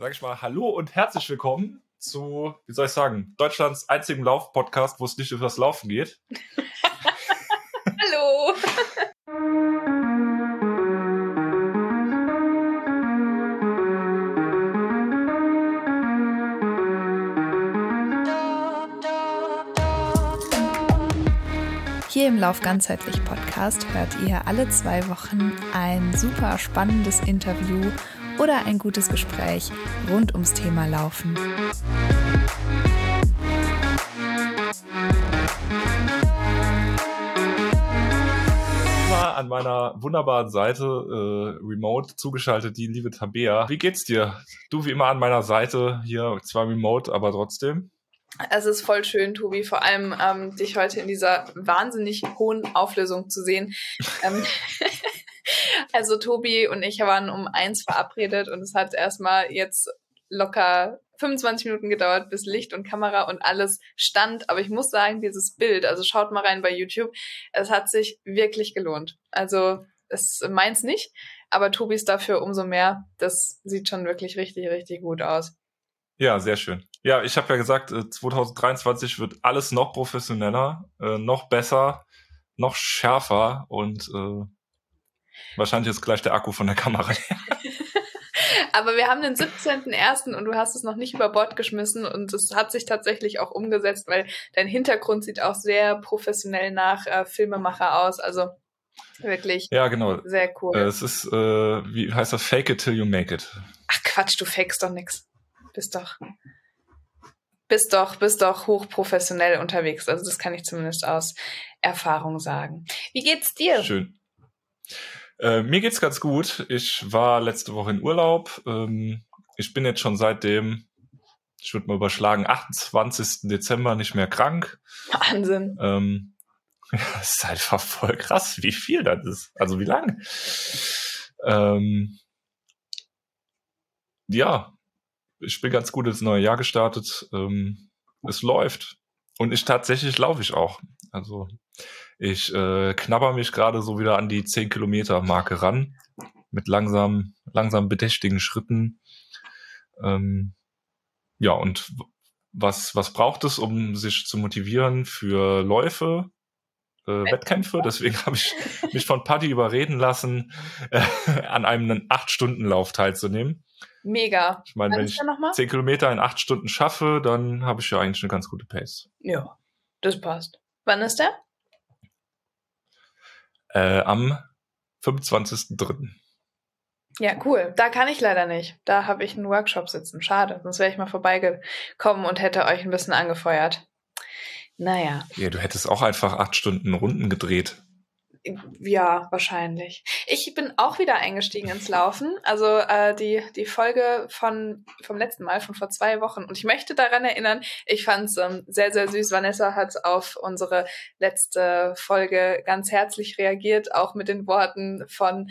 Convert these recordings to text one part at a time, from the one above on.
sag ich mal, hallo und herzlich willkommen zu, wie soll ich sagen, Deutschlands einzigem Lauf-Podcast, wo es nicht über das Laufen geht. hallo! Hier im Lauf ganzheitlich Podcast hört ihr alle zwei Wochen ein super spannendes Interview oder ein gutes Gespräch rund ums Thema Laufen. an meiner wunderbaren Seite äh, remote zugeschaltet die liebe Tabea. Wie geht's dir? Du wie immer an meiner Seite hier zwar remote, aber trotzdem. Es ist voll schön, Tobi, vor allem ähm, dich heute in dieser wahnsinnig hohen Auflösung zu sehen. ähm, also Tobi und ich waren um eins verabredet und es hat erstmal jetzt locker 25 Minuten gedauert, bis Licht und Kamera und alles stand. Aber ich muss sagen, dieses Bild, also schaut mal rein bei YouTube, es hat sich wirklich gelohnt. Also es meins nicht, aber Tobis dafür umso mehr. Das sieht schon wirklich richtig, richtig gut aus. Ja, sehr schön. Ja, ich habe ja gesagt, 2023 äh, wird alles noch professioneller, äh, noch besser, noch schärfer und äh, wahrscheinlich ist gleich der Akku von der Kamera. Aber wir haben den 17.01. und du hast es noch nicht über Bord geschmissen und es hat sich tatsächlich auch umgesetzt, weil dein Hintergrund sieht auch sehr professionell nach äh, Filmemacher aus. Also wirklich ja, genau. sehr cool. Äh, es ist, äh, wie heißt das, fake it till you make it. Ach Quatsch, du fakest doch nix. Bist doch bist doch, bist doch hochprofessionell unterwegs. Also das kann ich zumindest aus Erfahrung sagen. Wie geht's dir? Schön. Äh, mir geht's ganz gut. Ich war letzte Woche in Urlaub. Ähm, ich bin jetzt schon seit dem, ich würde mal überschlagen, 28. Dezember nicht mehr krank. Wahnsinn. Ähm, ja, das ist einfach voll krass, wie viel das ist. Also wie lang. Ähm, ja, ich bin ganz gut ins neue Jahr gestartet. Ähm, es läuft. Und ich tatsächlich laufe ich auch. Also ich äh, knabber mich gerade so wieder an die 10 Kilometer Marke ran. Mit langsam, langsam bedächtigen Schritten. Ähm, ja, und was, was braucht es, um sich zu motivieren für Läufe? Äh, Wettkämpfe. Deswegen habe ich mich von Paddy überreden lassen, äh, an einem 8-Stunden-Lauf teilzunehmen. Mega. Ich meine, wenn ich 10 Kilometer in 8 Stunden schaffe, dann habe ich ja eigentlich eine ganz gute Pace. Ja, das passt. Wann ist der? Äh, am 25.03. Ja, cool. Da kann ich leider nicht. Da habe ich einen Workshop sitzen. Schade. Sonst wäre ich mal vorbeigekommen und hätte euch ein bisschen angefeuert. Naja. Ja, du hättest auch einfach acht Stunden Runden gedreht. Ja, wahrscheinlich. Ich bin auch wieder eingestiegen ins Laufen. Also äh, die, die Folge von vom letzten Mal, von vor zwei Wochen. Und ich möchte daran erinnern, ich fand es ähm, sehr, sehr süß. Vanessa hat auf unsere letzte Folge ganz herzlich reagiert, auch mit den Worten von,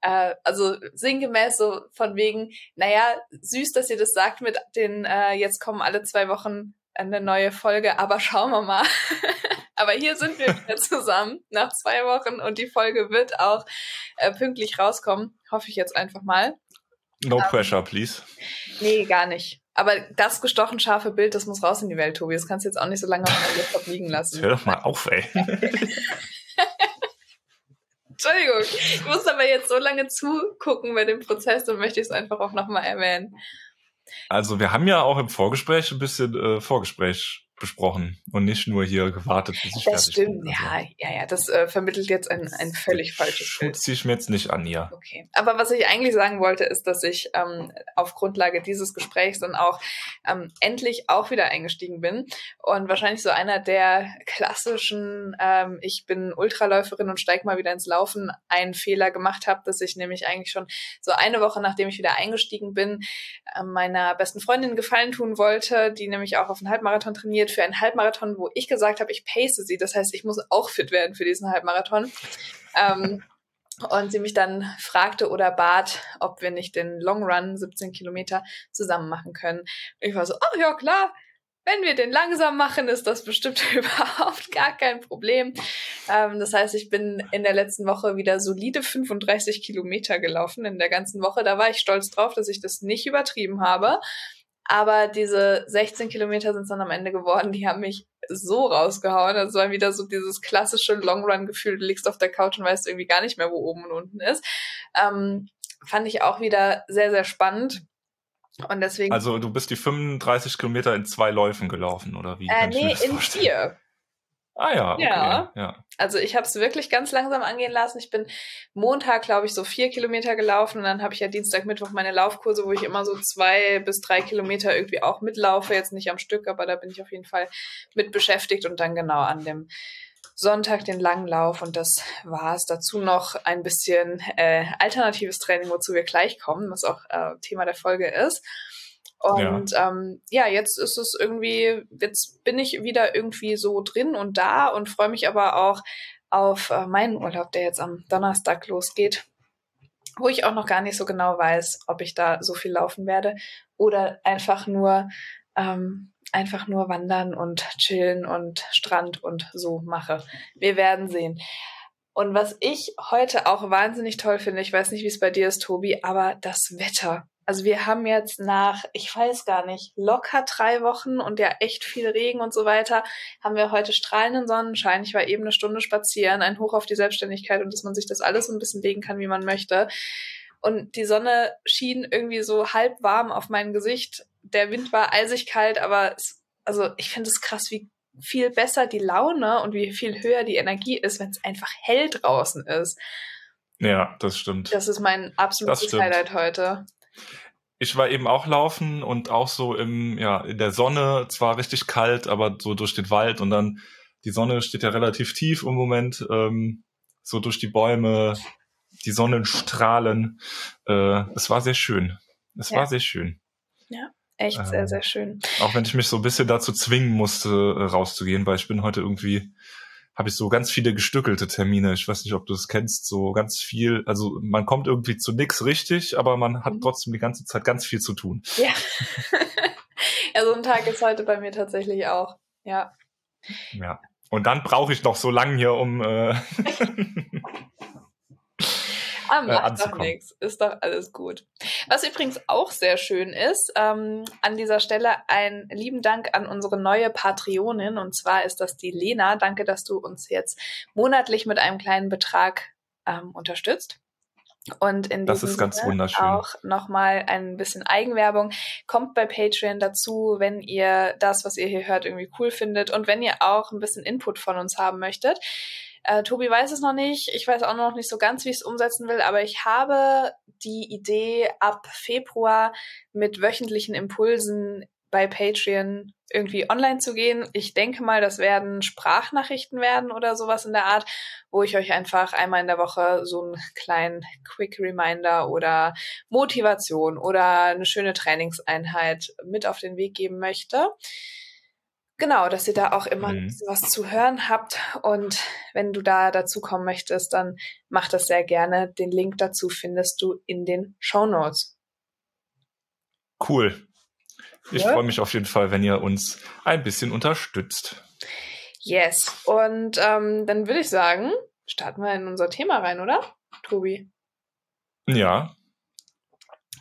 äh, also sinngemäß so von wegen, naja, süß, dass ihr das sagt mit den, äh, jetzt kommen alle zwei Wochen eine neue Folge, aber schauen wir mal. Aber hier sind wir wieder zusammen nach zwei Wochen und die Folge wird auch äh, pünktlich rauskommen. Hoffe ich jetzt einfach mal. No um, ähm, pressure, please. Nee, gar nicht. Aber das gestochen scharfe Bild, das muss raus in die Welt, Tobi. Das kannst du jetzt auch nicht so lange auf deinem Laptop liegen lassen. Hör doch mal auf, ey. Entschuldigung, ich muss aber jetzt so lange zugucken bei dem Prozess und möchte ich es einfach auch nochmal erwähnen. Also wir haben ja auch im Vorgespräch ein bisschen äh, Vorgespräch besprochen und nicht nur hier gewartet, bis ich das fertig stimmt. bin. Das stimmt, also. ja, ja, ja. Das äh, vermittelt jetzt ein, ein völlig falsches Bild. ziehe ich mir jetzt nicht an ihr. Okay. Aber was ich eigentlich sagen wollte, ist, dass ich ähm, auf Grundlage dieses Gesprächs dann auch ähm, endlich auch wieder eingestiegen bin und wahrscheinlich so einer der klassischen, ähm, ich bin Ultraläuferin und steige mal wieder ins Laufen, einen Fehler gemacht habe, dass ich nämlich eigentlich schon so eine Woche, nachdem ich wieder eingestiegen bin, äh, meiner besten Freundin Gefallen tun wollte, die nämlich auch auf einen Halbmarathon trainiert für einen Halbmarathon, wo ich gesagt habe, ich pace sie. Das heißt, ich muss auch fit werden für diesen Halbmarathon. Ähm, und sie mich dann fragte oder bat, ob wir nicht den Long Run 17 Kilometer zusammen machen können. Ich war so, ach ja, klar. wenn wir den langsam machen, ist das bestimmt überhaupt gar kein Problem. Ähm, das heißt, ich bin in der letzten Woche wieder solide 35 Kilometer gelaufen in der ganzen Woche. Da war ich stolz drauf, dass ich das nicht übertrieben habe. Aber diese 16 Kilometer sind es dann am Ende geworden, die haben mich so rausgehauen. Das war wieder so dieses klassische Long-Run-Gefühl, du liegst auf der Couch und weißt irgendwie gar nicht mehr, wo oben und unten ist. Ähm, fand ich auch wieder sehr, sehr spannend. Und deswegen. Also du bist die 35 Kilometer in zwei Läufen gelaufen, oder wie? Äh, nee, in vier. Ah ja, okay. Ja. ja. Also ich habe es wirklich ganz langsam angehen lassen. Ich bin Montag, glaube ich, so vier Kilometer gelaufen und dann habe ich ja Dienstag, Mittwoch meine Laufkurse, wo ich immer so zwei bis drei Kilometer irgendwie auch mitlaufe. Jetzt nicht am Stück, aber da bin ich auf jeden Fall mit beschäftigt und dann genau an dem Sonntag den langen Lauf und das war's. Dazu noch ein bisschen äh, alternatives Training, wozu wir gleich kommen, was auch äh, Thema der Folge ist. Und ja. Ähm, ja, jetzt ist es irgendwie, jetzt bin ich wieder irgendwie so drin und da und freue mich aber auch auf äh, meinen Urlaub, der jetzt am Donnerstag losgeht, wo ich auch noch gar nicht so genau weiß, ob ich da so viel laufen werde oder einfach nur ähm, einfach nur wandern und chillen und Strand und so mache. Wir werden sehen. Und was ich heute auch wahnsinnig toll finde, ich weiß nicht, wie es bei dir ist, Tobi, aber das Wetter. Also wir haben jetzt nach, ich weiß gar nicht, locker drei Wochen und ja echt viel Regen und so weiter, haben wir heute strahlenden Sonnenschein. Ich war eben eine Stunde spazieren, ein Hoch auf die Selbstständigkeit und dass man sich das alles so ein bisschen legen kann, wie man möchte. Und die Sonne schien irgendwie so halb warm auf mein Gesicht der Wind war eisig kalt, aber es, also ich finde es krass, wie viel besser die Laune und wie viel höher die Energie ist, wenn es einfach hell draußen ist. Ja, das stimmt. Das ist mein absolutes Highlight heute. Ich war eben auch laufen und auch so im, ja, in der Sonne, zwar richtig kalt, aber so durch den Wald und dann die Sonne steht ja relativ tief im Moment, ähm, so durch die Bäume, die Sonnenstrahlen. Äh, es war sehr schön. Es ja. war sehr schön. Ja. Echt ähm, sehr, sehr schön. Auch wenn ich mich so ein bisschen dazu zwingen musste, äh, rauszugehen, weil ich bin heute irgendwie, habe ich so ganz viele gestückelte Termine. Ich weiß nicht, ob du es kennst, so ganz viel. Also man kommt irgendwie zu nix richtig, aber man hat mhm. trotzdem die ganze Zeit ganz viel zu tun. Ja. ja, so ein Tag ist heute bei mir tatsächlich auch. Ja. Ja. Und dann brauche ich noch so lange hier, um äh, Ah, macht doch nichts. Ist doch alles gut. Was übrigens auch sehr schön ist, ähm, an dieser Stelle einen lieben Dank an unsere neue Patreonin. Und zwar ist das die Lena. Danke, dass du uns jetzt monatlich mit einem kleinen Betrag ähm, unterstützt. Und in das ist ganz Sinne wunderschön. auch nochmal ein bisschen Eigenwerbung. Kommt bei Patreon dazu, wenn ihr das, was ihr hier hört, irgendwie cool findet und wenn ihr auch ein bisschen Input von uns haben möchtet. Äh, Tobi weiß es noch nicht. Ich weiß auch noch nicht so ganz, wie ich es umsetzen will, aber ich habe die Idee, ab Februar mit wöchentlichen Impulsen bei Patreon irgendwie online zu gehen. Ich denke mal, das werden Sprachnachrichten werden oder sowas in der Art, wo ich euch einfach einmal in der Woche so einen kleinen Quick Reminder oder Motivation oder eine schöne Trainingseinheit mit auf den Weg geben möchte. Genau, dass ihr da auch immer mhm. was zu hören habt. Und wenn du da dazu kommen möchtest, dann mach das sehr gerne. Den Link dazu findest du in den Show Notes. Cool. Ich ja. freue mich auf jeden Fall, wenn ihr uns ein bisschen unterstützt. Yes. Und ähm, dann würde ich sagen, starten wir in unser Thema rein, oder, Tobi? Ja.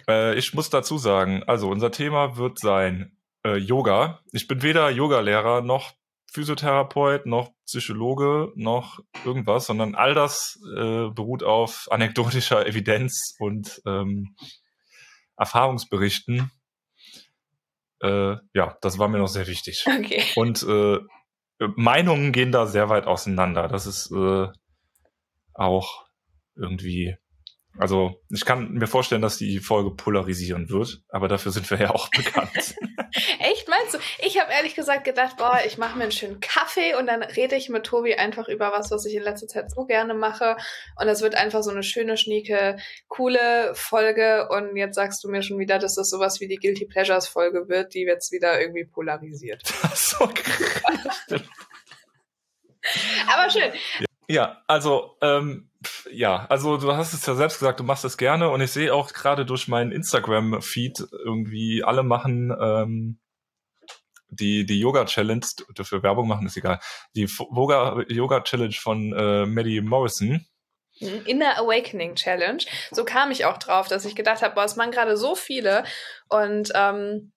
Äh, ich muss dazu sagen, also unser Thema wird sein äh, Yoga. Ich bin weder Yogalehrer noch Physiotherapeut noch Psychologe noch irgendwas, sondern all das äh, beruht auf anekdotischer Evidenz und ähm, Erfahrungsberichten. Äh, ja, das war mir noch sehr wichtig. Okay. Und äh, Meinungen gehen da sehr weit auseinander. Das ist äh, auch irgendwie also ich kann mir vorstellen, dass die Folge polarisieren wird, aber dafür sind wir ja auch bekannt. Echt, meinst du? Ich habe ehrlich gesagt gedacht, boah, ich mache mir einen schönen Kaffee und dann rede ich mit Tobi einfach über was, was ich in letzter Zeit so gerne mache. Und das wird einfach so eine schöne, schnieke, coole Folge. Und jetzt sagst du mir schon wieder, dass das sowas wie die Guilty Pleasures Folge wird, die jetzt wieder irgendwie polarisiert. so krass. aber schön. Ja. Ja, also ähm, ja, also du hast es ja selbst gesagt, du machst es gerne und ich sehe auch gerade durch meinen Instagram-Feed irgendwie alle machen ähm, die, die Yoga-Challenge, dafür Werbung machen, ist egal. Die Yoga-Challenge von äh, Maddie Morrison. Inner Awakening Challenge. So kam ich auch drauf, dass ich gedacht habe, boah, es machen gerade so viele und ähm,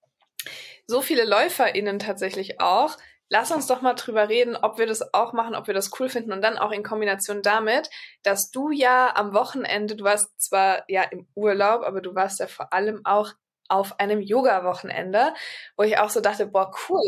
so viele LäuferInnen tatsächlich auch. Lass uns doch mal drüber reden, ob wir das auch machen, ob wir das cool finden und dann auch in Kombination damit, dass du ja am Wochenende, du warst zwar ja im Urlaub, aber du warst ja vor allem auch auf einem Yoga-Wochenende, wo ich auch so dachte, boah, cool.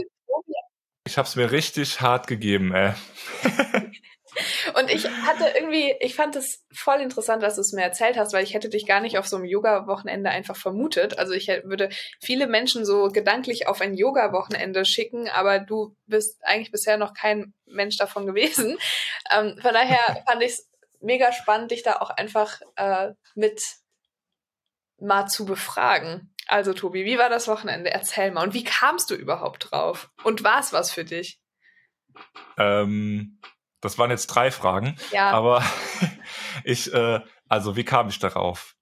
Ich habe es mir richtig hart gegeben, ey. Und ich hatte irgendwie, ich fand es voll interessant, was du es mir erzählt hast, weil ich hätte dich gar nicht auf so einem Yoga-Wochenende einfach vermutet. Also ich würde viele Menschen so gedanklich auf ein Yoga-Wochenende schicken, aber du bist eigentlich bisher noch kein Mensch davon gewesen. Ähm, von daher fand ich es mega spannend, dich da auch einfach äh, mit mal zu befragen. Also Tobi, wie war das Wochenende? Erzähl mal. Und wie kamst du überhaupt drauf? Und war es was für dich? Ähm, das waren jetzt drei Fragen. Ja. Aber ich, äh, also wie kam ich darauf?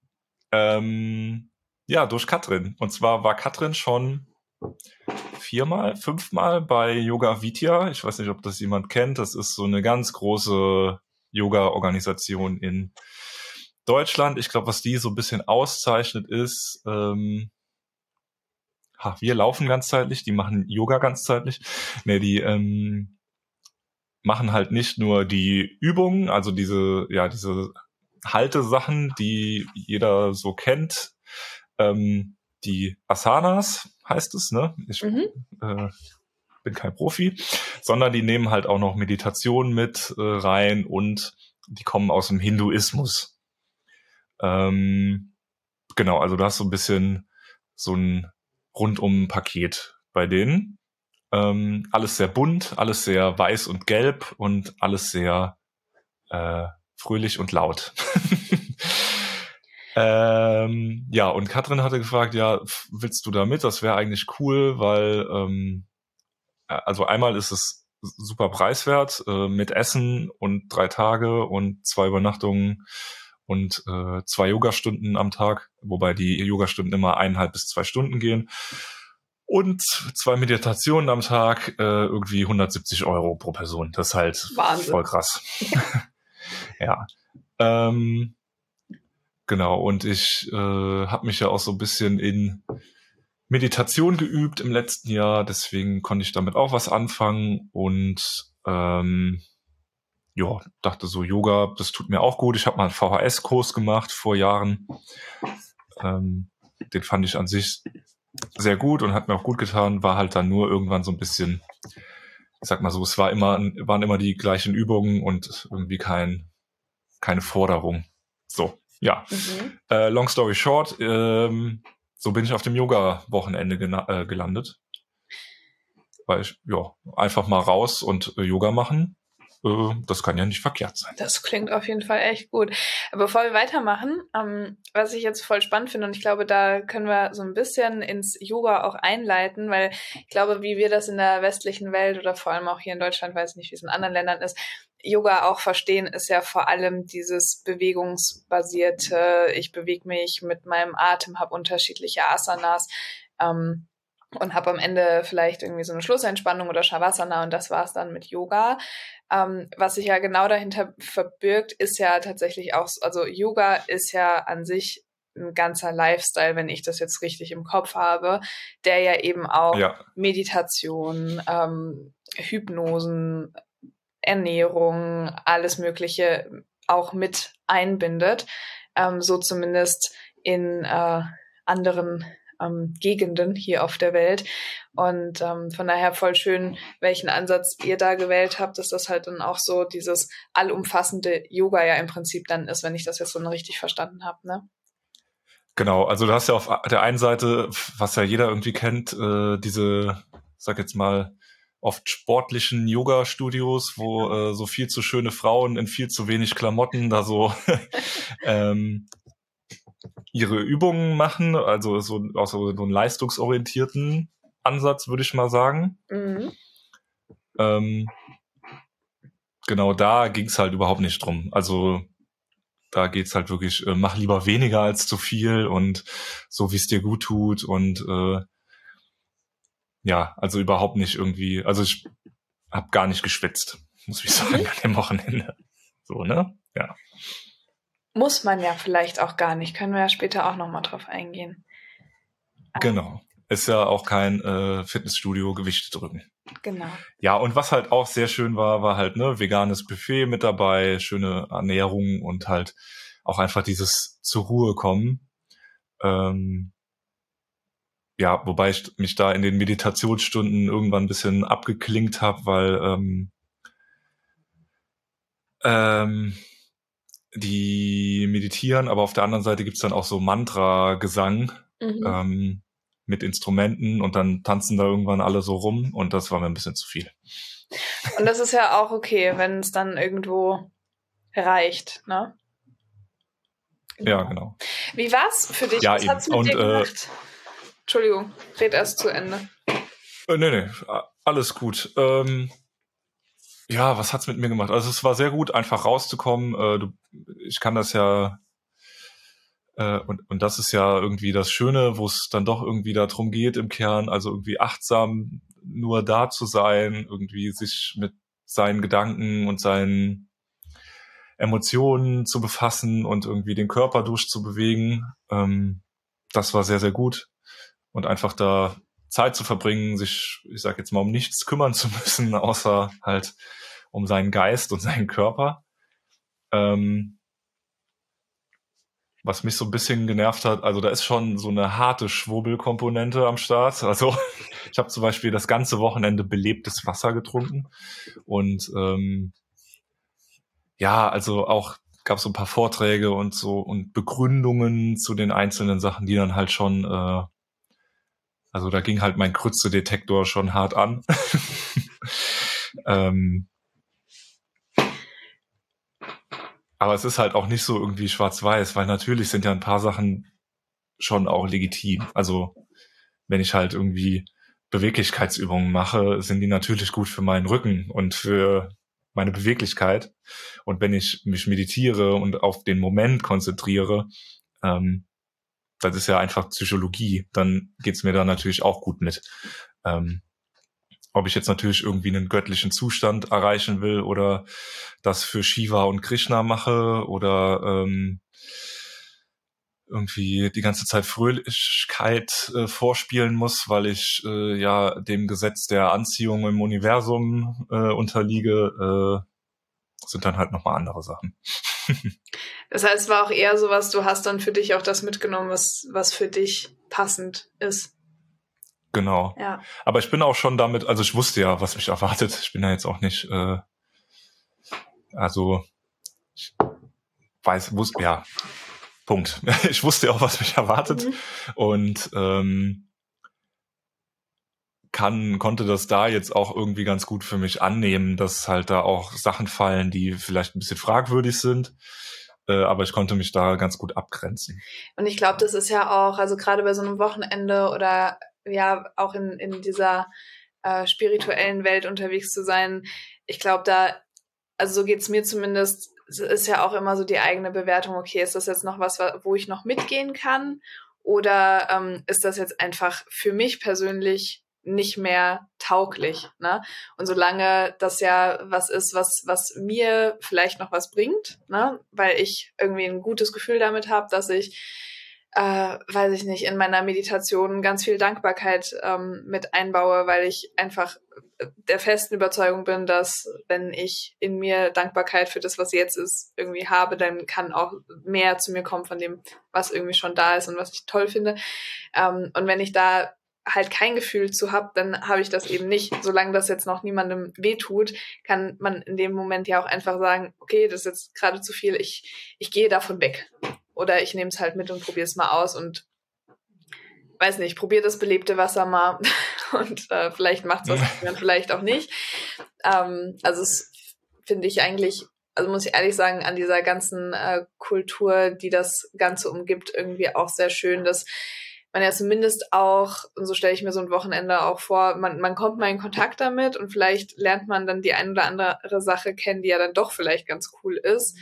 Ähm, ja, durch Katrin. Und zwar war Katrin schon viermal, fünfmal bei Yoga Vidya. Ich weiß nicht, ob das jemand kennt. Das ist so eine ganz große Yoga-Organisation in Deutschland, ich glaube, was die so ein bisschen auszeichnet, ist, ähm, ha, wir laufen ganzzeitlich, die machen Yoga ganzzeitlich. Nee, die ähm, machen halt nicht nur die Übungen, also diese, ja, diese Haltesachen, die jeder so kennt, ähm, die Asanas heißt es, ne? Ich mhm. äh, bin kein Profi, sondern die nehmen halt auch noch Meditation mit äh, rein und die kommen aus dem Hinduismus. Ähm, genau, also du hast so ein bisschen so ein rundum Paket bei denen. Ähm, alles sehr bunt, alles sehr weiß und gelb und alles sehr äh, fröhlich und laut. ähm, ja, und Katrin hatte gefragt, ja, willst du da mit? Das wäre eigentlich cool, weil ähm, äh, also einmal ist es super preiswert äh, mit Essen und drei Tage und zwei Übernachtungen und äh, zwei Yogastunden am Tag, wobei die Yogastunden immer eineinhalb bis zwei Stunden gehen. Und zwei Meditationen am Tag, äh, irgendwie 170 Euro pro Person. Das ist halt Wahnsinn. voll krass. ja. Ähm, genau, und ich äh, habe mich ja auch so ein bisschen in Meditation geübt im letzten Jahr, deswegen konnte ich damit auch was anfangen und ähm, ja, dachte so, Yoga, das tut mir auch gut. Ich habe mal einen VHS-Kurs gemacht vor Jahren. Ähm, den fand ich an sich sehr gut und hat mir auch gut getan. War halt dann nur irgendwann so ein bisschen, ich sag mal so, es war immer, waren immer die gleichen Übungen und irgendwie kein, keine Forderung. So, ja. Mhm. Äh, long story short, ähm, so bin ich auf dem Yoga-Wochenende äh, gelandet. Weil ich, ja, einfach mal raus und äh, Yoga machen äh, das kann ja nicht verkehrt sein. Das klingt auf jeden Fall echt gut. Bevor wir weitermachen, ähm, was ich jetzt voll spannend finde, und ich glaube, da können wir so ein bisschen ins Yoga auch einleiten, weil ich glaube, wie wir das in der westlichen Welt oder vor allem auch hier in Deutschland, weiß nicht, wie es in anderen Ländern ist, Yoga auch verstehen, ist ja vor allem dieses bewegungsbasierte, ich bewege mich mit meinem Atem, habe unterschiedliche Asanas. Ähm, und habe am Ende vielleicht irgendwie so eine Schlussentspannung oder Shavasana und das war's dann mit Yoga. Ähm, was sich ja genau dahinter verbirgt, ist ja tatsächlich auch, also Yoga ist ja an sich ein ganzer Lifestyle, wenn ich das jetzt richtig im Kopf habe, der ja eben auch ja. Meditation, ähm, Hypnosen, Ernährung, alles Mögliche auch mit einbindet, ähm, so zumindest in äh, anderen ähm, Gegenden hier auf der Welt. Und ähm, von daher voll schön, welchen Ansatz ihr da gewählt habt, dass das halt dann auch so dieses allumfassende Yoga ja im Prinzip dann ist, wenn ich das jetzt so richtig verstanden habe, ne? Genau, also du hast ja auf der einen Seite, was ja jeder irgendwie kennt, äh, diese, sag jetzt mal, oft sportlichen Yoga-Studios, wo äh, so viel zu schöne Frauen in viel zu wenig Klamotten da so ähm, ihre Übungen machen, also so auch so, so einen leistungsorientierten Ansatz, würde ich mal sagen. Mhm. Ähm, genau da ging es halt überhaupt nicht drum. Also da geht's halt wirklich, äh, mach lieber weniger als zu viel und so wie es dir gut tut und äh, ja, also überhaupt nicht irgendwie, also ich habe gar nicht geschwitzt, muss ich sagen, mhm. an dem Wochenende. So, ne? Ja. Muss man ja vielleicht auch gar nicht. Können wir ja später auch nochmal drauf eingehen. Genau. Ist ja auch kein äh, Fitnessstudio Gewichte drücken. Genau. Ja, und was halt auch sehr schön war, war halt ne veganes Buffet mit dabei, schöne Ernährung und halt auch einfach dieses zur Ruhe kommen. Ähm, ja, wobei ich mich da in den Meditationsstunden irgendwann ein bisschen abgeklingt habe, weil ähm, ähm, die meditieren, aber auf der anderen Seite gibt's dann auch so Mantra-Gesang mhm. ähm, mit Instrumenten und dann tanzen da irgendwann alle so rum und das war mir ein bisschen zu viel. Und das ist ja auch okay, wenn es dann irgendwo reicht, ne? Genau. Ja, genau. Wie war's für dich? Ja, Was eben. hat's mit und, dir äh, gemacht? Äh, Entschuldigung, red erst zu Ende. Äh, nee, nee, alles gut. Ähm, ja, was hat's mit mir gemacht? Also es war sehr gut, einfach rauszukommen. Äh, du, ich kann das ja äh, und, und das ist ja irgendwie das Schöne, wo es dann doch irgendwie darum geht im Kern, also irgendwie achtsam nur da zu sein, irgendwie sich mit seinen Gedanken und seinen Emotionen zu befassen und irgendwie den Körper durchzubewegen. Ähm, das war sehr, sehr gut. Und einfach da Zeit zu verbringen, sich, ich sag jetzt mal, um nichts kümmern zu müssen, außer halt um seinen Geist und seinen Körper. Ähm, was mich so ein bisschen genervt hat, also da ist schon so eine harte Schwurbelkomponente am Start. Also ich habe zum Beispiel das ganze Wochenende belebtes Wasser getrunken und ähm, ja, also auch gab so ein paar Vorträge und so und Begründungen zu den einzelnen Sachen, die dann halt schon, äh, also da ging halt mein Krütze-Detektor schon hart an. ähm, Aber es ist halt auch nicht so irgendwie schwarz-weiß, weil natürlich sind ja ein paar Sachen schon auch legitim. Also wenn ich halt irgendwie Beweglichkeitsübungen mache, sind die natürlich gut für meinen Rücken und für meine Beweglichkeit. Und wenn ich mich meditiere und auf den Moment konzentriere, ähm, das ist ja einfach Psychologie, dann geht's mir da natürlich auch gut mit. Ähm, ob ich jetzt natürlich irgendwie einen göttlichen Zustand erreichen will oder das für Shiva und Krishna mache oder ähm, irgendwie die ganze Zeit Fröhlichkeit äh, vorspielen muss, weil ich äh, ja dem Gesetz der Anziehung im Universum äh, unterliege, äh, sind dann halt nochmal andere Sachen. Das heißt, es war auch eher so was, du hast dann für dich auch das mitgenommen, was, was für dich passend ist. Genau. Ja. Aber ich bin auch schon damit, also ich wusste ja, was mich erwartet. Ich bin ja jetzt auch nicht, äh, also ich weiß, wusste, ja, Punkt. Ich wusste ja auch, was mich erwartet mhm. und ähm, kann, konnte das da jetzt auch irgendwie ganz gut für mich annehmen, dass halt da auch Sachen fallen, die vielleicht ein bisschen fragwürdig sind. Äh, aber ich konnte mich da ganz gut abgrenzen. Und ich glaube, das ist ja auch, also gerade bei so einem Wochenende oder ja auch in, in dieser äh, spirituellen Welt unterwegs zu sein. Ich glaube, da, also so geht's mir zumindest, ist ja auch immer so die eigene Bewertung, okay, ist das jetzt noch was, wo ich noch mitgehen kann? Oder ähm, ist das jetzt einfach für mich persönlich nicht mehr tauglich. Ne? Und solange das ja was ist, was, was mir vielleicht noch was bringt, ne? weil ich irgendwie ein gutes Gefühl damit habe, dass ich äh, weiß ich nicht, in meiner Meditation ganz viel Dankbarkeit ähm, mit einbaue, weil ich einfach der festen Überzeugung bin, dass wenn ich in mir Dankbarkeit für das, was jetzt ist, irgendwie habe, dann kann auch mehr zu mir kommen von dem, was irgendwie schon da ist und was ich toll finde. Ähm, und wenn ich da halt kein Gefühl zu habe, dann habe ich das eben nicht. Solange das jetzt noch niemandem wehtut, kann man in dem Moment ja auch einfach sagen, okay, das ist jetzt gerade zu viel, ich, ich gehe davon weg. Oder ich nehme es halt mit und probiere es mal aus und weiß nicht, probiere das belebte Wasser mal und äh, vielleicht macht es was, dann vielleicht auch nicht. Ähm, also es finde ich eigentlich, also muss ich ehrlich sagen, an dieser ganzen äh, Kultur, die das Ganze umgibt, irgendwie auch sehr schön, dass man ja zumindest auch, und so stelle ich mir so ein Wochenende auch vor, man, man kommt mal in Kontakt damit und vielleicht lernt man dann die ein oder andere Sache kennen, die ja dann doch vielleicht ganz cool ist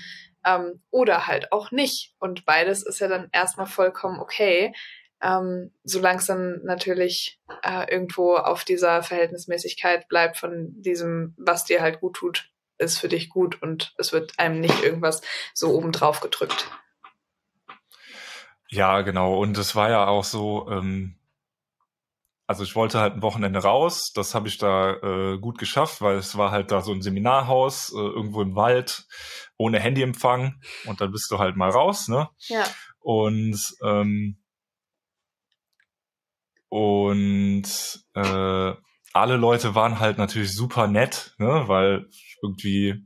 ähm, oder halt auch nicht. Und beides ist ja dann erstmal vollkommen okay. ähm, solange es dann natürlich äh, irgendwo auf dieser Verhältnismäßigkeit bleibt von diesem, was dir halt gut tut, ist für dich gut und es wird einem nicht irgendwas so obendrauf gedrückt. Ja, genau. Und es war ja auch so, ähm, also ich wollte halt ein Wochenende raus, das habe ich da äh, gut geschafft, weil es war halt da so ein Seminarhaus, äh, irgendwo im Wald, ohne Handyempfang und dann bist du halt mal raus, ne? Ja. Und ähm, und äh, alle Leute waren halt natürlich super nett, ne? weil irgendwie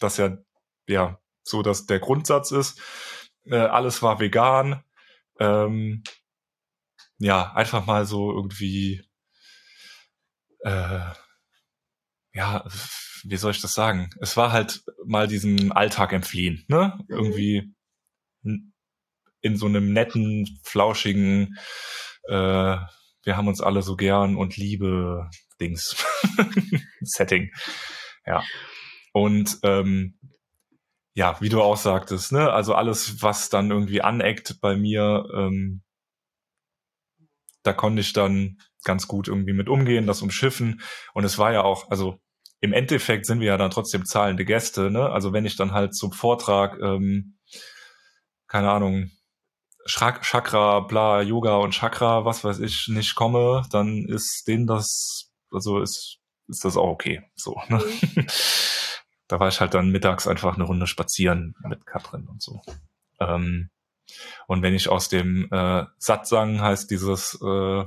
das ja ja so dass der Grundsatz ist. Äh, alles war vegan. Ähm, ja, einfach mal so irgendwie, äh, ja, wie soll ich das sagen? Es war halt mal diesem Alltag entfliehen, ne? Mhm. Irgendwie in so einem netten, flauschigen, äh, wir haben uns alle so gern und liebe Dings Setting. Ja. Und ähm, ja, wie du auch sagtest, ne, also alles, was dann irgendwie aneckt bei mir, ähm, da konnte ich dann ganz gut irgendwie mit umgehen, das umschiffen. Und es war ja auch, also im Endeffekt sind wir ja dann trotzdem zahlende Gäste, ne? Also wenn ich dann halt zum Vortrag, ähm, keine Ahnung, Chakra, bla, Yoga und Chakra, was weiß ich, nicht komme, dann ist denen das, also ist, ist das auch okay. So, ne? Mhm. da war ich halt dann mittags einfach eine Runde spazieren mit Katrin und so. Ähm, und wenn ich aus dem äh, Satsang heißt dieses äh,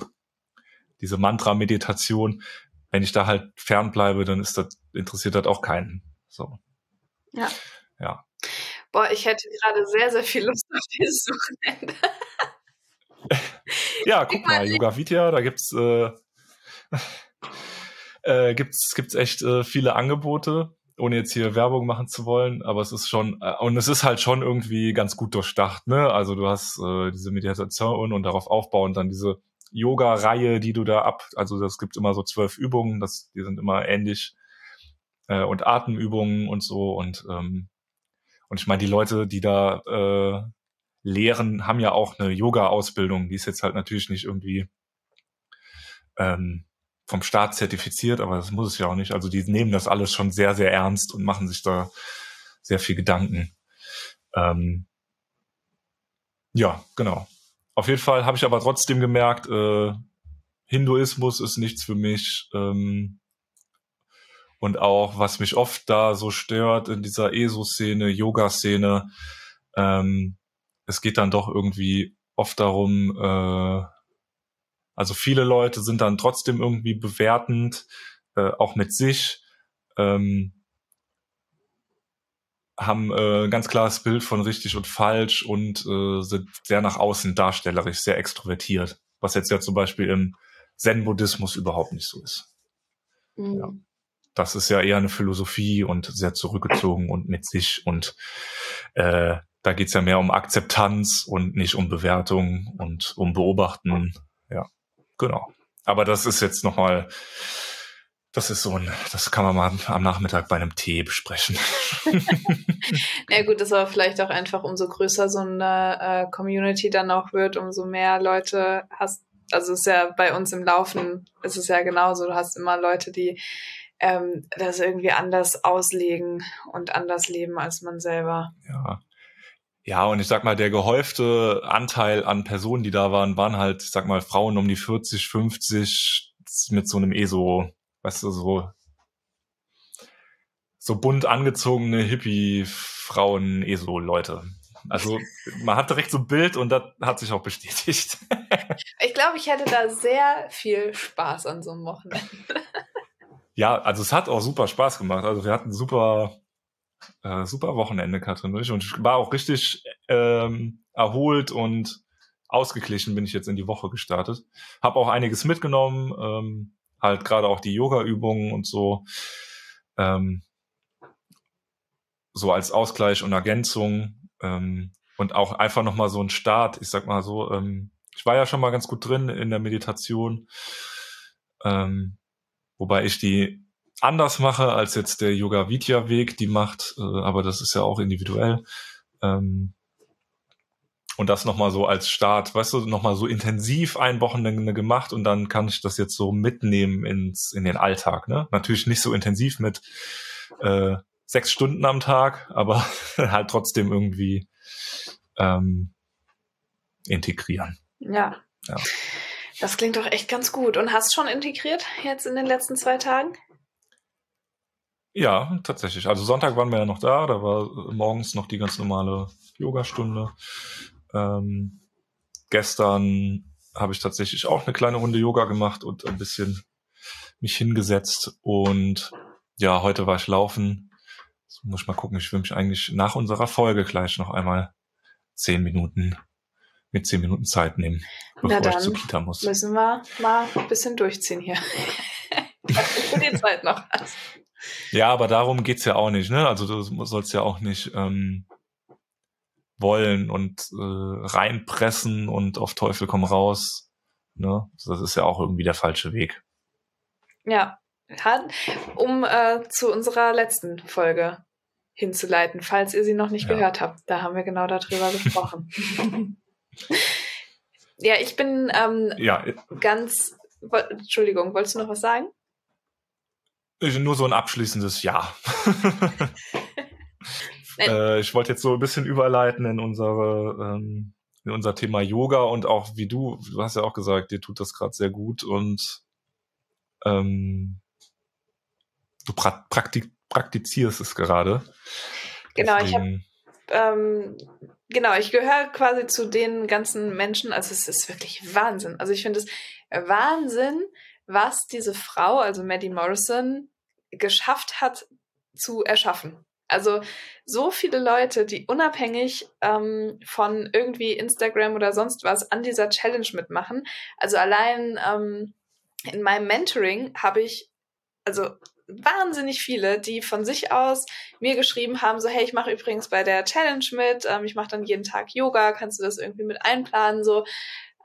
diese Mantra-Meditation, wenn ich da halt fernbleibe, dann ist das interessiert das auch keinen. So. Ja. Ja. Boah, ich hätte gerade sehr, sehr viel Lust auf dieses Wochenende. ja, guck mal, Yoga Vidya, da gibt's äh, äh, gibt's gibt's echt äh, viele Angebote ohne jetzt hier Werbung machen zu wollen, aber es ist schon, äh, und es ist halt schon irgendwie ganz gut durchdacht, ne? Also du hast äh, diese Meditation und darauf aufbauen dann diese Yoga-Reihe, die du da ab, also das gibt immer so zwölf Übungen, das, die sind immer ähnlich äh, und Atemübungen und so und ähm, und ich meine, die Leute, die da äh, lehren, haben ja auch eine Yoga-Ausbildung, die ist jetzt halt natürlich nicht irgendwie ähm, vom Staat zertifiziert, aber das muss es ja auch nicht. Also die nehmen das alles schon sehr, sehr ernst und machen sich da sehr viel Gedanken. Ähm, ja, genau. Auf jeden Fall habe ich aber trotzdem gemerkt, äh, Hinduismus ist nichts für mich. Ähm, und auch, was mich oft da so stört in dieser ESO-Szene, Yoga-Szene, ähm, es geht dann doch irgendwie oft darum, äh, also viele Leute sind dann trotzdem irgendwie bewertend, äh, auch mit sich, ähm, haben äh, ein ganz klares Bild von richtig und falsch und äh, sind sehr nach außen darstellerisch, sehr extrovertiert, was jetzt ja zum Beispiel im Zen-Buddhismus überhaupt nicht so ist. Mhm. Ja. Das ist ja eher eine Philosophie und sehr zurückgezogen und mit sich und äh, da geht's ja mehr um Akzeptanz und nicht um Bewertung und um Beobachten. Ja. Genau. Aber das ist jetzt nochmal, das ist so ein, das kann man mal am Nachmittag bei einem Tee besprechen. Na ja, gut, das aber vielleicht auch einfach umso größer so eine äh, Community dann auch wird, umso mehr Leute hast. Also ist ja bei uns im Laufen ist es ja genauso. Du hast immer Leute, die ähm, das irgendwie anders auslegen und anders leben als man selber. Ja. Ja, und ich sag mal, der gehäufte Anteil an Personen, die da waren, waren halt, ich sag mal, Frauen um die 40, 50 mit so einem ESO, weißt du, so, so bunt angezogene Hippie-Frauen-ESO-Leute. Also man hat direkt so ein Bild und das hat sich auch bestätigt. ich glaube, ich hätte da sehr viel Spaß an so einem Wochenende. ja, also es hat auch super Spaß gemacht. Also wir hatten super äh, super Wochenende, Katrin. Und ich war auch richtig ähm, erholt und ausgeglichen bin ich jetzt in die Woche gestartet. Hab auch einiges mitgenommen, ähm, halt gerade auch die Yoga-Übungen und so. Ähm, so als Ausgleich und Ergänzung ähm, und auch einfach nochmal so ein Start. Ich sag mal so, ähm, ich war ja schon mal ganz gut drin in der Meditation, ähm, wobei ich die anders mache als jetzt der Yoga Vidya Weg die macht, äh, aber das ist ja auch individuell. Ähm, Und das nochmal so als Start, weißt du, nochmal so intensiv ein Wochenende gemacht und dann kann ich das jetzt so mitnehmen ins, in den Alltag. Ne? Natürlich nicht so intensiv mit äh, sechs Stunden am Tag, aber halt trotzdem irgendwie ähm, integrieren. Ja. ja. Das klingt doch echt ganz gut. Und hast schon integriert jetzt in den letzten zwei Tagen? Ja, tatsächlich. Also Sonntag waren wir ja noch da, da war morgens noch die ganz normale Yogastunde. Ähm, gestern habe ich tatsächlich auch eine kleine Runde Yoga gemacht und ein bisschen mich hingesetzt. Und ja, heute war ich laufen. So muss ich mal gucken, ich will mich eigentlich nach unserer Folge gleich noch einmal zehn Minuten mit zehn Minuten Zeit nehmen, bevor ich zur Kita muss. Müssen wir mal ein bisschen durchziehen hier. Für die Zeit noch hast. Ja, aber darum geht's ja auch nicht, ne? Also du sollst ja auch nicht ähm, wollen und äh, reinpressen und auf Teufel komm raus. Ne? Das ist ja auch irgendwie der falsche Weg. Ja, um äh, zu unserer letzten Folge hinzuleiten, falls ihr sie noch nicht ja. gehört habt. Da haben wir genau darüber gesprochen. ja, ich bin ähm, ja. ganz. Entschuldigung, wolltest du noch was sagen? Nur so ein abschließendes Ja. äh, ich wollte jetzt so ein bisschen überleiten in unsere ähm, in unser Thema Yoga und auch wie du, du hast ja auch gesagt, dir tut das gerade sehr gut und ähm, du pra praktik praktizierst es gerade. Genau, Deswegen, ich habe ähm, genau, ich gehöre quasi zu den ganzen Menschen, also es ist wirklich Wahnsinn. Also ich finde es Wahnsinn, was diese Frau, also Maddie Morrison, geschafft hat zu erschaffen. Also so viele Leute, die unabhängig ähm, von irgendwie Instagram oder sonst was an dieser Challenge mitmachen. Also allein ähm, in meinem Mentoring habe ich also wahnsinnig viele, die von sich aus mir geschrieben haben, so hey, ich mache übrigens bei der Challenge mit, ähm, ich mache dann jeden Tag Yoga, kannst du das irgendwie mit einplanen so.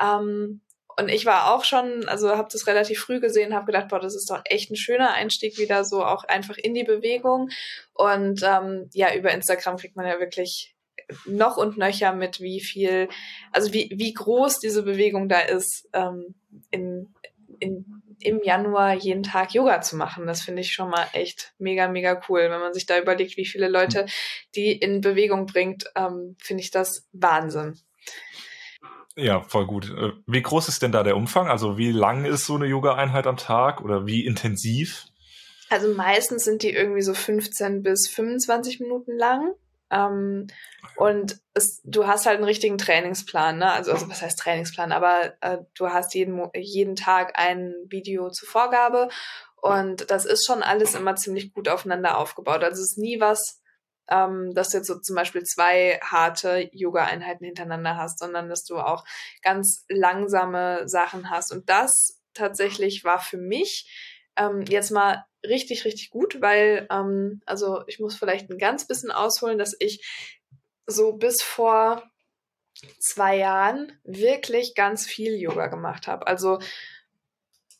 Ähm, und ich war auch schon, also habe das relativ früh gesehen, habe gedacht, boah, das ist doch echt ein schöner Einstieg wieder so auch einfach in die Bewegung. Und ähm, ja, über Instagram kriegt man ja wirklich noch und nöcher mit, wie viel, also wie, wie groß diese Bewegung da ist, ähm, in, in, im Januar jeden Tag Yoga zu machen. Das finde ich schon mal echt mega, mega cool. Wenn man sich da überlegt, wie viele Leute die in Bewegung bringt, ähm, finde ich das Wahnsinn. Ja, voll gut. Äh, wie groß ist denn da der Umfang? Also wie lang ist so eine Yoga-Einheit am Tag oder wie intensiv? Also meistens sind die irgendwie so 15 bis 25 Minuten lang. Ähm, und es, du hast halt einen richtigen Trainingsplan, ne? Also, also was heißt Trainingsplan? Aber äh, du hast jeden, jeden Tag ein Video zur Vorgabe und das ist schon alles immer ziemlich gut aufeinander aufgebaut. Also es ist nie was, ähm, dass du jetzt so zum Beispiel zwei harte Yoga-Einheiten hintereinander hast, sondern dass du auch ganz langsame Sachen hast. Und das tatsächlich war für mich ähm, jetzt mal richtig, richtig gut, weil, ähm, also ich muss vielleicht ein ganz bisschen ausholen, dass ich so bis vor zwei Jahren wirklich ganz viel Yoga gemacht habe. Also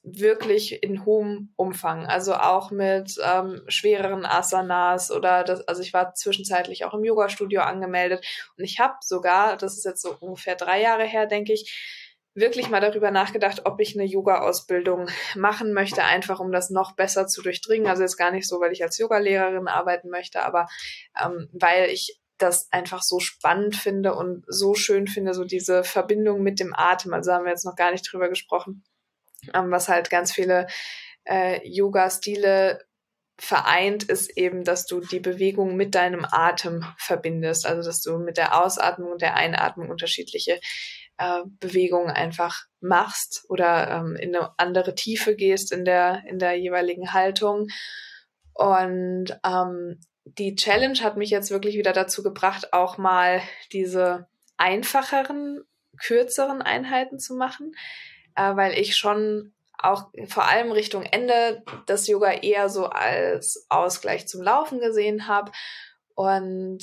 wirklich in hohem Umfang. Also auch mit ähm, schwereren Asanas oder das, also ich war zwischenzeitlich auch im Yoga-Studio angemeldet und ich habe sogar, das ist jetzt so ungefähr drei Jahre her, denke ich, wirklich mal darüber nachgedacht, ob ich eine Yoga-Ausbildung machen möchte, einfach um das noch besser zu durchdringen. Also jetzt gar nicht so, weil ich als Yogalehrerin arbeiten möchte, aber ähm, weil ich das einfach so spannend finde und so schön finde, so diese Verbindung mit dem Atem. Also haben wir jetzt noch gar nicht drüber gesprochen ähm, was halt ganz viele äh, Yoga-Stile vereint, ist eben, dass du die Bewegung mit deinem Atem verbindest. Also dass du mit der Ausatmung und der Einatmung unterschiedliche äh, Bewegungen einfach machst oder ähm, in eine andere Tiefe gehst in der, in der jeweiligen Haltung. Und ähm, die Challenge hat mich jetzt wirklich wieder dazu gebracht, auch mal diese einfacheren, kürzeren Einheiten zu machen äh, weil ich schon auch vor allem Richtung Ende das Yoga eher so als Ausgleich zum Laufen gesehen habe und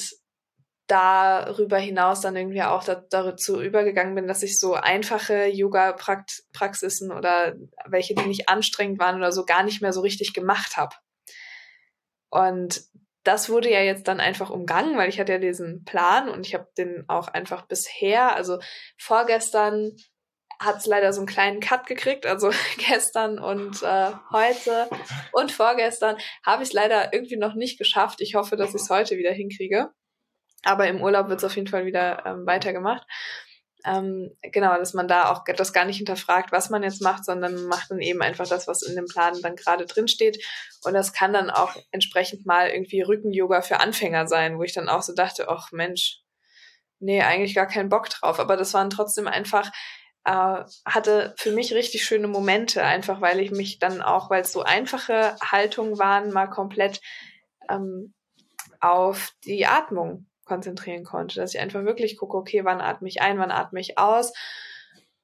darüber hinaus dann irgendwie auch da, dazu übergegangen bin, dass ich so einfache Yoga-Praxisen oder welche, die nicht anstrengend waren oder so, gar nicht mehr so richtig gemacht habe. Und das wurde ja jetzt dann einfach umgangen, weil ich hatte ja diesen Plan und ich habe den auch einfach bisher, also vorgestern hat es leider so einen kleinen Cut gekriegt, also gestern und äh, heute und vorgestern habe ich es leider irgendwie noch nicht geschafft. Ich hoffe, dass ich es heute wieder hinkriege. Aber im Urlaub wird es auf jeden Fall wieder ähm, weitergemacht. Ähm, genau, dass man da auch das gar nicht hinterfragt, was man jetzt macht, sondern macht dann eben einfach das, was in dem Plan dann gerade drin steht. Und das kann dann auch entsprechend mal irgendwie Rücken-Yoga für Anfänger sein, wo ich dann auch so dachte, ach Mensch, nee, eigentlich gar keinen Bock drauf. Aber das waren trotzdem einfach, äh, hatte für mich richtig schöne Momente, einfach weil ich mich dann auch, weil es so einfache Haltungen waren, mal komplett ähm, auf die Atmung konzentrieren konnte, dass ich einfach wirklich gucke, okay, wann atme ich ein, wann atme ich aus.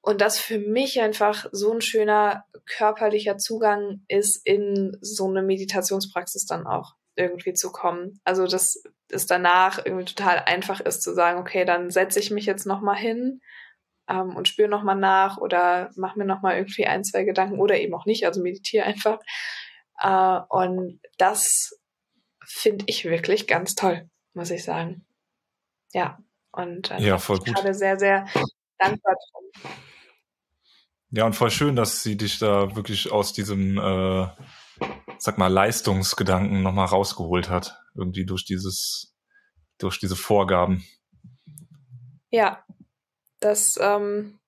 Und das für mich einfach so ein schöner körperlicher Zugang ist, in so eine Meditationspraxis dann auch irgendwie zu kommen. Also, dass es danach irgendwie total einfach ist zu sagen, okay, dann setze ich mich jetzt nochmal hin ähm, und spüre nochmal nach oder mache mir nochmal irgendwie ein, zwei Gedanken oder eben auch nicht, also meditiere einfach. Äh, und das finde ich wirklich ganz toll, muss ich sagen. Ja, und äh, ja, voll gut. gerade sehr, sehr dankbar drum. Ja, und voll schön, dass sie dich da wirklich aus diesem, äh, sag mal, Leistungsgedanken nochmal rausgeholt hat. Irgendwie durch dieses, durch diese Vorgaben. Ja, das ähm,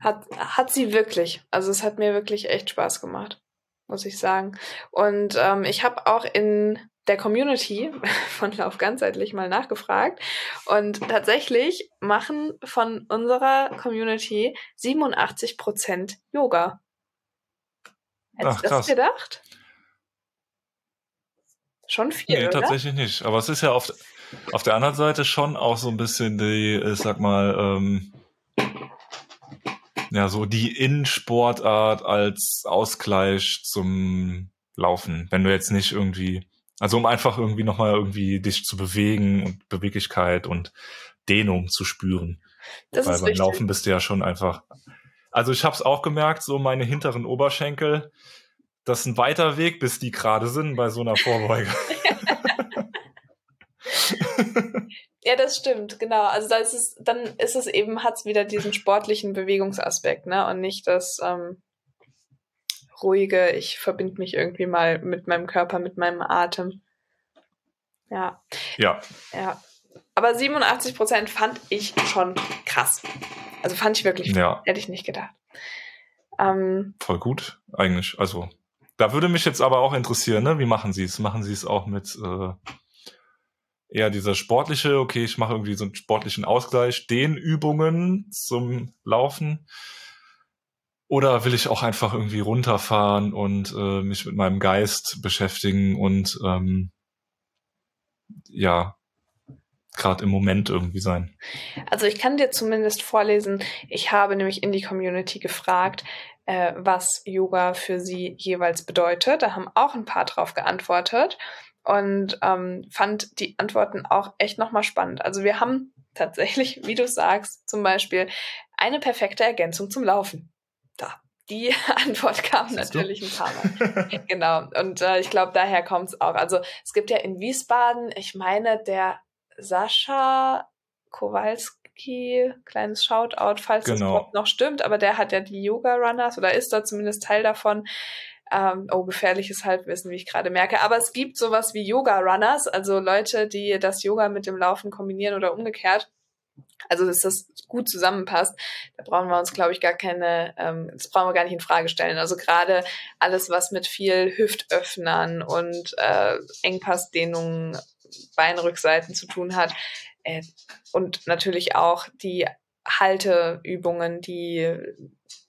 hat, hat sie wirklich. Also es hat mir wirklich echt Spaß gemacht, muss ich sagen. Und ähm, ich habe auch in der Community von Lauf ganzheitlich mal nachgefragt und tatsächlich machen von unserer Community 87 Prozent Yoga. Hättest du das gedacht? Schon viel, nee, oder? tatsächlich nicht. Aber es ist ja auf, auf der anderen Seite schon auch so ein bisschen die, ich sag mal, ähm, ja, so die In-Sportart als Ausgleich zum Laufen. Wenn du jetzt nicht irgendwie also um einfach irgendwie nochmal irgendwie dich zu bewegen und Beweglichkeit und Dehnung zu spüren. Das Weil beim wichtig. Laufen bist du ja schon einfach. Also ich habe es auch gemerkt, so meine hinteren Oberschenkel, das ist ein weiter Weg, bis die gerade sind bei so einer Vorbeuge. ja, das stimmt, genau. Also da ist es, dann ist es eben, hat es wieder diesen sportlichen Bewegungsaspekt, ne? Und nicht das, ähm, ruhige, ich verbinde mich irgendwie mal mit meinem Körper, mit meinem Atem. Ja. Ja. Ja. Aber 87 Prozent fand ich schon krass. Also fand ich wirklich, ja. hätte ich nicht gedacht. Ähm, Voll gut, eigentlich. Also, da würde mich jetzt aber auch interessieren, ne? wie machen Sie es? Machen Sie es auch mit äh, eher dieser sportliche, okay, ich mache irgendwie so einen sportlichen Ausgleich, den Übungen zum Laufen? Oder will ich auch einfach irgendwie runterfahren und äh, mich mit meinem Geist beschäftigen und ähm, ja, gerade im Moment irgendwie sein. Also ich kann dir zumindest vorlesen, ich habe nämlich in die Community gefragt, äh, was Yoga für sie jeweils bedeutet. Da haben auch ein paar drauf geantwortet und ähm, fand die Antworten auch echt nochmal spannend. Also wir haben tatsächlich, wie du sagst, zum Beispiel eine perfekte Ergänzung zum Laufen da. Die Antwort kam natürlich du? ein paar Mal. genau. Und äh, ich glaube, daher kommt es auch. Also es gibt ja in Wiesbaden, ich meine, der Sascha Kowalski, kleines Shoutout, falls genau. das noch stimmt, aber der hat ja die Yoga Runners oder ist da zumindest Teil davon. Ähm, oh, gefährliches Halbwissen, wie ich gerade merke. Aber es gibt sowas wie Yoga Runners, also Leute, die das Yoga mit dem Laufen kombinieren oder umgekehrt. Also, dass das gut zusammenpasst, da brauchen wir uns, glaube ich, gar keine, ähm, das brauchen wir gar nicht in Frage stellen. Also gerade alles, was mit viel Hüftöffnern und äh, Engpassdehnungen, Beinrückseiten zu tun hat. Äh, und natürlich auch die Halteübungen, die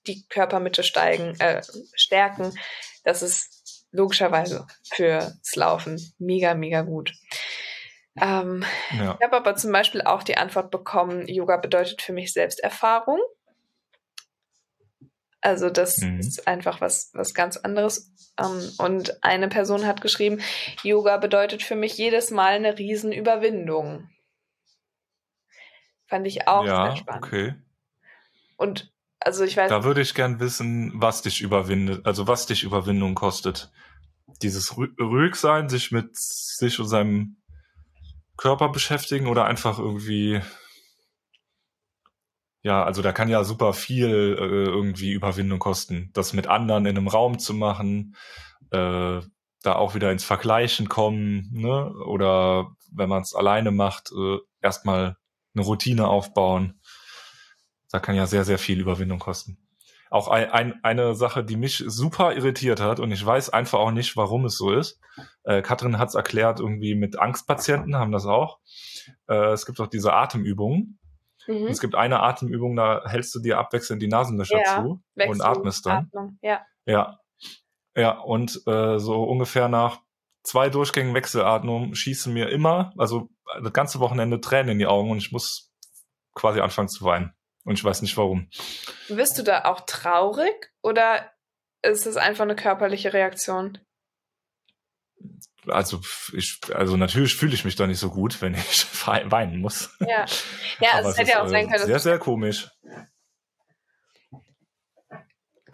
die Körpermitte steigen, äh, stärken. Das ist logischerweise fürs Laufen mega, mega gut. Ähm, ja. Ich habe aber zum Beispiel auch die Antwort bekommen, Yoga bedeutet für mich Selbsterfahrung. Also das mhm. ist einfach was, was ganz anderes. Ähm, und eine Person hat geschrieben, Yoga bedeutet für mich jedes Mal eine Riesenüberwindung. Fand ich auch ja, sehr spannend. Okay. Und also ich weiß. Da würde ich gern wissen, was dich überwindet, also was dich Überwindung kostet. dieses ruhig sein, sich mit sich und seinem Körper beschäftigen oder einfach irgendwie ja, also da kann ja super viel äh, irgendwie Überwindung kosten, das mit anderen in einem Raum zu machen, äh, da auch wieder ins Vergleichen kommen, ne? Oder wenn man es alleine macht, äh, erstmal eine Routine aufbauen. Da kann ja sehr, sehr viel Überwindung kosten. Auch ein, ein, eine Sache, die mich super irritiert hat und ich weiß einfach auch nicht, warum es so ist. Äh, Katrin hat es erklärt, irgendwie mit Angstpatienten haben das auch. Äh, es gibt auch diese Atemübungen Mhm. Es gibt eine Atemübung, da hältst du dir abwechselnd die Nasenlöcher ja, zu und atmest dann. Atmung. Ja. Ja. Ja, und äh, so ungefähr nach zwei Durchgängen Wechselatmung schießen mir immer, also das ganze Wochenende Tränen in die Augen und ich muss quasi anfangen zu weinen. Und ich weiß nicht warum. Wirst du da auch traurig oder ist es einfach eine körperliche Reaktion? also ich, also natürlich fühle ich mich da nicht so gut, wenn ich weinen muss. Ja, ja also es hätte ja auch sein äh, können. Sehr, sehr komisch.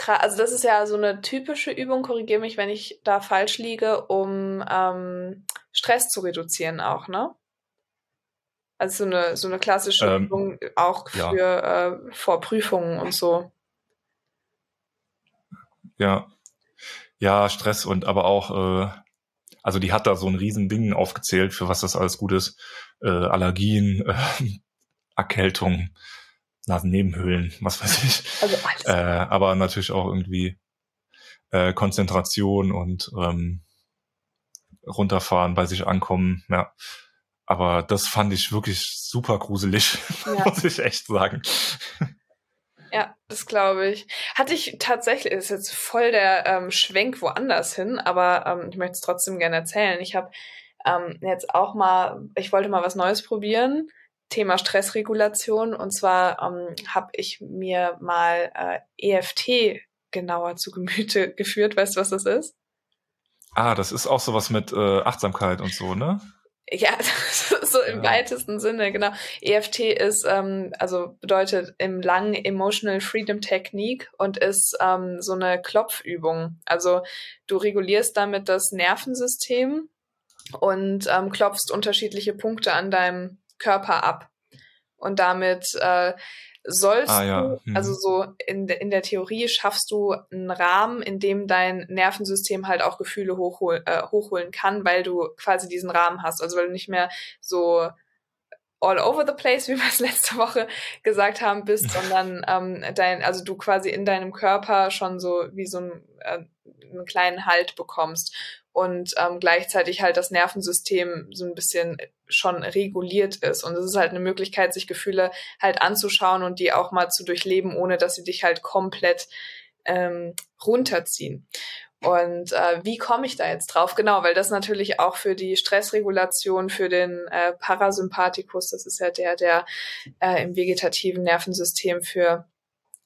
Also das ist ja so eine typische Übung, korrigiere mich, wenn ich da falsch liege, um ähm, Stress zu reduzieren auch, ne? Also so eine, so eine klassische ähm, Übung auch für ja. äh, vor Prüfungen und so. Ja. Ja, Stress und aber auch äh, also die hat da so ein riesen Ding aufgezählt, für was das alles gut ist. Äh, Allergien, äh, Erkältung, Nasennebenhöhlen, was weiß ich. Also alles. Äh, aber natürlich auch irgendwie äh, Konzentration und ähm, runterfahren, bei sich ankommen, ja. Aber das fand ich wirklich super gruselig, ja. muss ich echt sagen. Ja, das glaube ich. Hatte ich tatsächlich, ist jetzt voll der ähm, Schwenk woanders hin, aber ähm, ich möchte es trotzdem gerne erzählen. Ich habe ähm, jetzt auch mal, ich wollte mal was Neues probieren. Thema Stressregulation. Und zwar ähm, habe ich mir mal äh, EFT genauer zu Gemüte geführt. Weißt du, was das ist? Ah, das ist auch sowas mit äh, Achtsamkeit und so, ne? Ja, so im ja. weitesten Sinne, genau. EFT ist, ähm, also bedeutet im langen Emotional Freedom Technique und ist ähm, so eine Klopfübung. Also du regulierst damit das Nervensystem und ähm, klopfst unterschiedliche Punkte an deinem Körper ab. Und damit äh, sollst ah, ja. du, mhm. also so in, in der Theorie schaffst du einen Rahmen, in dem dein Nervensystem halt auch Gefühle hochhol, äh, hochholen kann, weil du quasi diesen Rahmen hast. Also weil du nicht mehr so all over the place, wie wir es letzte Woche gesagt haben, bist, sondern ähm, dein, also du quasi in deinem Körper schon so wie so ein, äh, einen kleinen Halt bekommst und ähm, gleichzeitig halt das Nervensystem so ein bisschen schon reguliert ist. Und es ist halt eine Möglichkeit, sich Gefühle halt anzuschauen und die auch mal zu durchleben, ohne dass sie dich halt komplett ähm, runterziehen. Und äh, wie komme ich da jetzt drauf? Genau, weil das natürlich auch für die Stressregulation, für den äh, Parasympathikus, das ist ja der, der äh, im vegetativen Nervensystem für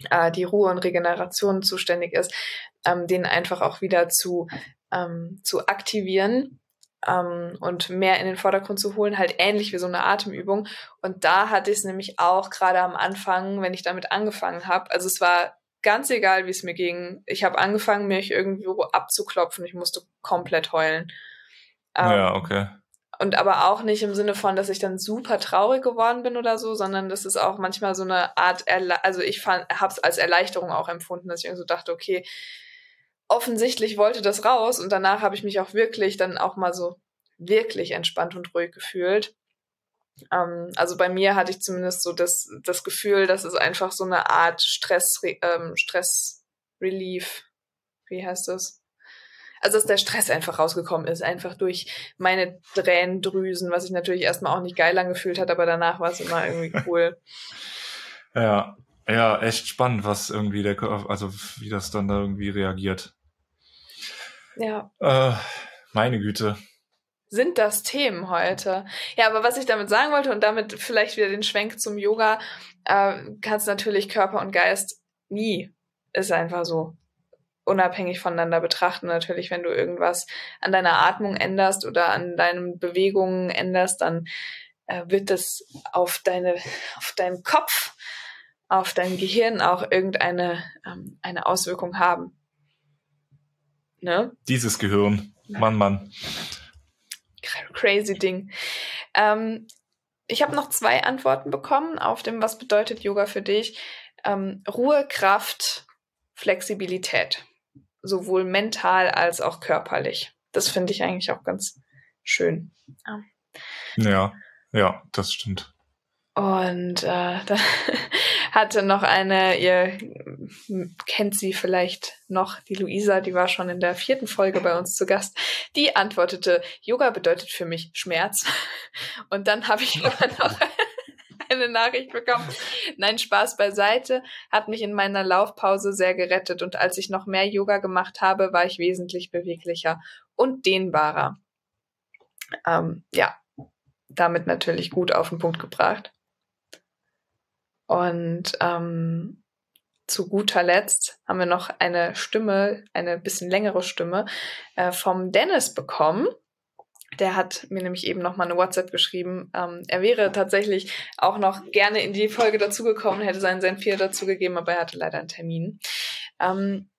äh, die Ruhe und Regeneration zuständig ist, ähm, den einfach auch wieder zu ähm, zu aktivieren ähm, und mehr in den Vordergrund zu holen, halt ähnlich wie so eine Atemübung. Und da hatte ich es nämlich auch gerade am Anfang, wenn ich damit angefangen habe. Also es war ganz egal, wie es mir ging. Ich habe angefangen, mich irgendwo abzuklopfen. Ich musste komplett heulen. Ähm, ja, okay. Und aber auch nicht im Sinne von, dass ich dann super traurig geworden bin oder so, sondern das ist auch manchmal so eine Art, Erle also ich habe es als Erleichterung auch empfunden, dass ich irgendwie so dachte, okay, offensichtlich wollte das raus und danach habe ich mich auch wirklich dann auch mal so wirklich entspannt und ruhig gefühlt. Ähm, also bei mir hatte ich zumindest so das, das Gefühl, dass es einfach so eine Art Stress, ähm, Stress Relief, wie heißt das? Also dass der Stress einfach rausgekommen ist, einfach durch meine Tränendrüsen, was sich natürlich erstmal auch nicht geil angefühlt hat, aber danach war es immer irgendwie cool. ja, ja, echt spannend, was irgendwie der Körper, also wie das dann da irgendwie reagiert. Ja. Äh, meine Güte. Sind das Themen heute? Ja, aber was ich damit sagen wollte und damit vielleicht wieder den Schwenk zum Yoga, äh, kannst natürlich Körper und Geist nie, ist einfach so, unabhängig voneinander betrachten. Natürlich, wenn du irgendwas an deiner Atmung änderst oder an deinen Bewegungen änderst, dann äh, wird das auf deine, auf deinen Kopf auf dein Gehirn auch irgendeine ähm, eine Auswirkung haben. Ne? Dieses Gehirn. Mann, Mann. Crazy Ding. Ähm, ich habe noch zwei Antworten bekommen auf dem, was bedeutet Yoga für dich? Ähm, Ruhe, Kraft, Flexibilität. Sowohl mental als auch körperlich. Das finde ich eigentlich auch ganz schön. Ja, ja, ja das stimmt. Und äh, da hatte noch eine, ihr kennt sie vielleicht noch, die Luisa, die war schon in der vierten Folge bei uns zu Gast, die antwortete, Yoga bedeutet für mich Schmerz. Und dann habe ich immer noch eine Nachricht bekommen. Nein, Spaß beiseite, hat mich in meiner Laufpause sehr gerettet und als ich noch mehr Yoga gemacht habe, war ich wesentlich beweglicher und dehnbarer. Ähm, ja, damit natürlich gut auf den Punkt gebracht. Und ähm, zu guter Letzt haben wir noch eine Stimme, eine bisschen längere Stimme äh, vom Dennis bekommen. Der hat mir nämlich eben noch mal eine WhatsApp geschrieben. Ähm, er wäre tatsächlich auch noch gerne in die Folge dazugekommen, hätte seinen Senf hier dazugegeben, aber er hatte leider einen Termin. Ähm,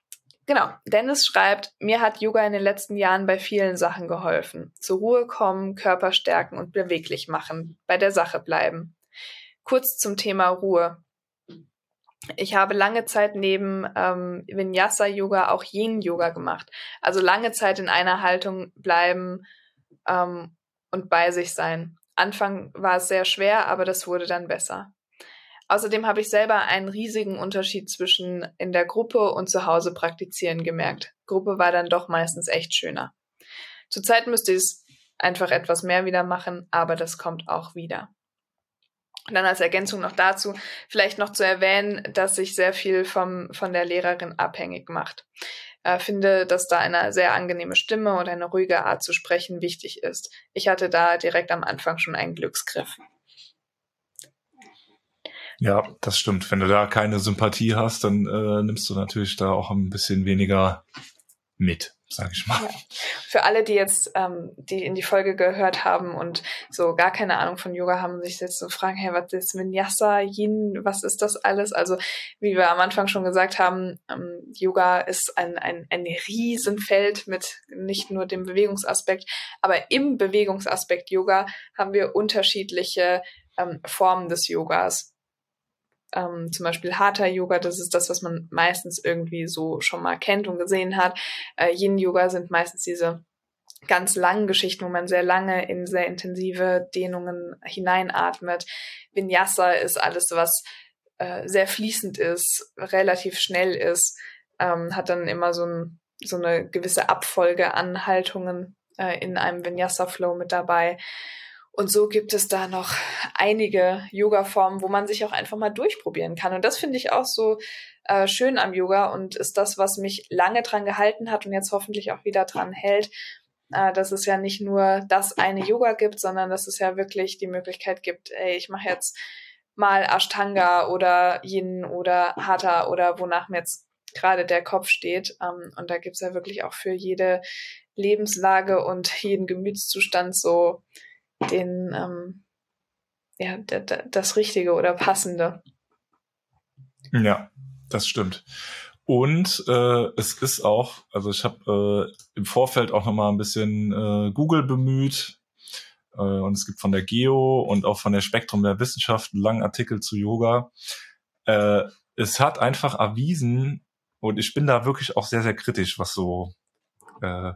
genau, Dennis schreibt, mir hat Yoga in den letzten Jahren bei vielen Sachen geholfen. Zur Ruhe kommen, Körper stärken und beweglich machen, bei der Sache bleiben. Kurz zum Thema Ruhe. Ich habe lange Zeit neben ähm, Vinyasa-Yoga auch Yin-Yoga gemacht. Also lange Zeit in einer Haltung bleiben ähm, und bei sich sein. Anfang war es sehr schwer, aber das wurde dann besser. Außerdem habe ich selber einen riesigen Unterschied zwischen in der Gruppe und zu Hause praktizieren gemerkt. Gruppe war dann doch meistens echt schöner. Zurzeit müsste ich es einfach etwas mehr wieder machen, aber das kommt auch wieder. Und dann als Ergänzung noch dazu vielleicht noch zu erwähnen, dass sich sehr viel vom, von der Lehrerin abhängig macht. Äh, finde, dass da eine sehr angenehme Stimme und eine ruhige Art zu sprechen wichtig ist. Ich hatte da direkt am Anfang schon einen Glücksgriff. Ja, das stimmt. Wenn du da keine Sympathie hast, dann äh, nimmst du natürlich da auch ein bisschen weniger mit sag ich mal. Ja. Für alle, die jetzt, ähm, die in die Folge gehört haben und so gar keine Ahnung von Yoga haben, sich jetzt so fragen, hey, was ist Vinyasa, Yin, was ist das alles? Also, wie wir am Anfang schon gesagt haben, ähm, Yoga ist ein, ein, ein Riesenfeld mit nicht nur dem Bewegungsaspekt, aber im Bewegungsaspekt Yoga haben wir unterschiedliche ähm, Formen des Yogas ähm, zum Beispiel Hatha Yoga, das ist das, was man meistens irgendwie so schon mal kennt und gesehen hat. Äh, Yin Yoga sind meistens diese ganz langen Geschichten, wo man sehr lange in sehr intensive Dehnungen hineinatmet. Vinyasa ist alles, was äh, sehr fließend ist, relativ schnell ist, ähm, hat dann immer so, ein, so eine gewisse Abfolge an Haltungen äh, in einem Vinyasa-Flow mit dabei. Und so gibt es da noch einige Yoga-Formen, wo man sich auch einfach mal durchprobieren kann. Und das finde ich auch so äh, schön am Yoga und ist das, was mich lange dran gehalten hat und jetzt hoffentlich auch wieder dran hält, äh, dass es ja nicht nur das eine Yoga gibt, sondern dass es ja wirklich die Möglichkeit gibt, ey, ich mache jetzt mal Ashtanga oder Yin oder Hatha oder wonach mir jetzt gerade der Kopf steht. Ähm, und da gibt's ja wirklich auch für jede Lebenslage und jeden Gemütszustand so den, ähm, ja, das Richtige oder Passende. Ja, das stimmt. Und äh, es ist auch, also ich habe äh, im Vorfeld auch nochmal ein bisschen äh, Google bemüht. Äh, und es gibt von der Geo und auch von der Spektrum der Wissenschaft einen langen Artikel zu Yoga. Äh, es hat einfach erwiesen, und ich bin da wirklich auch sehr, sehr kritisch, was so äh,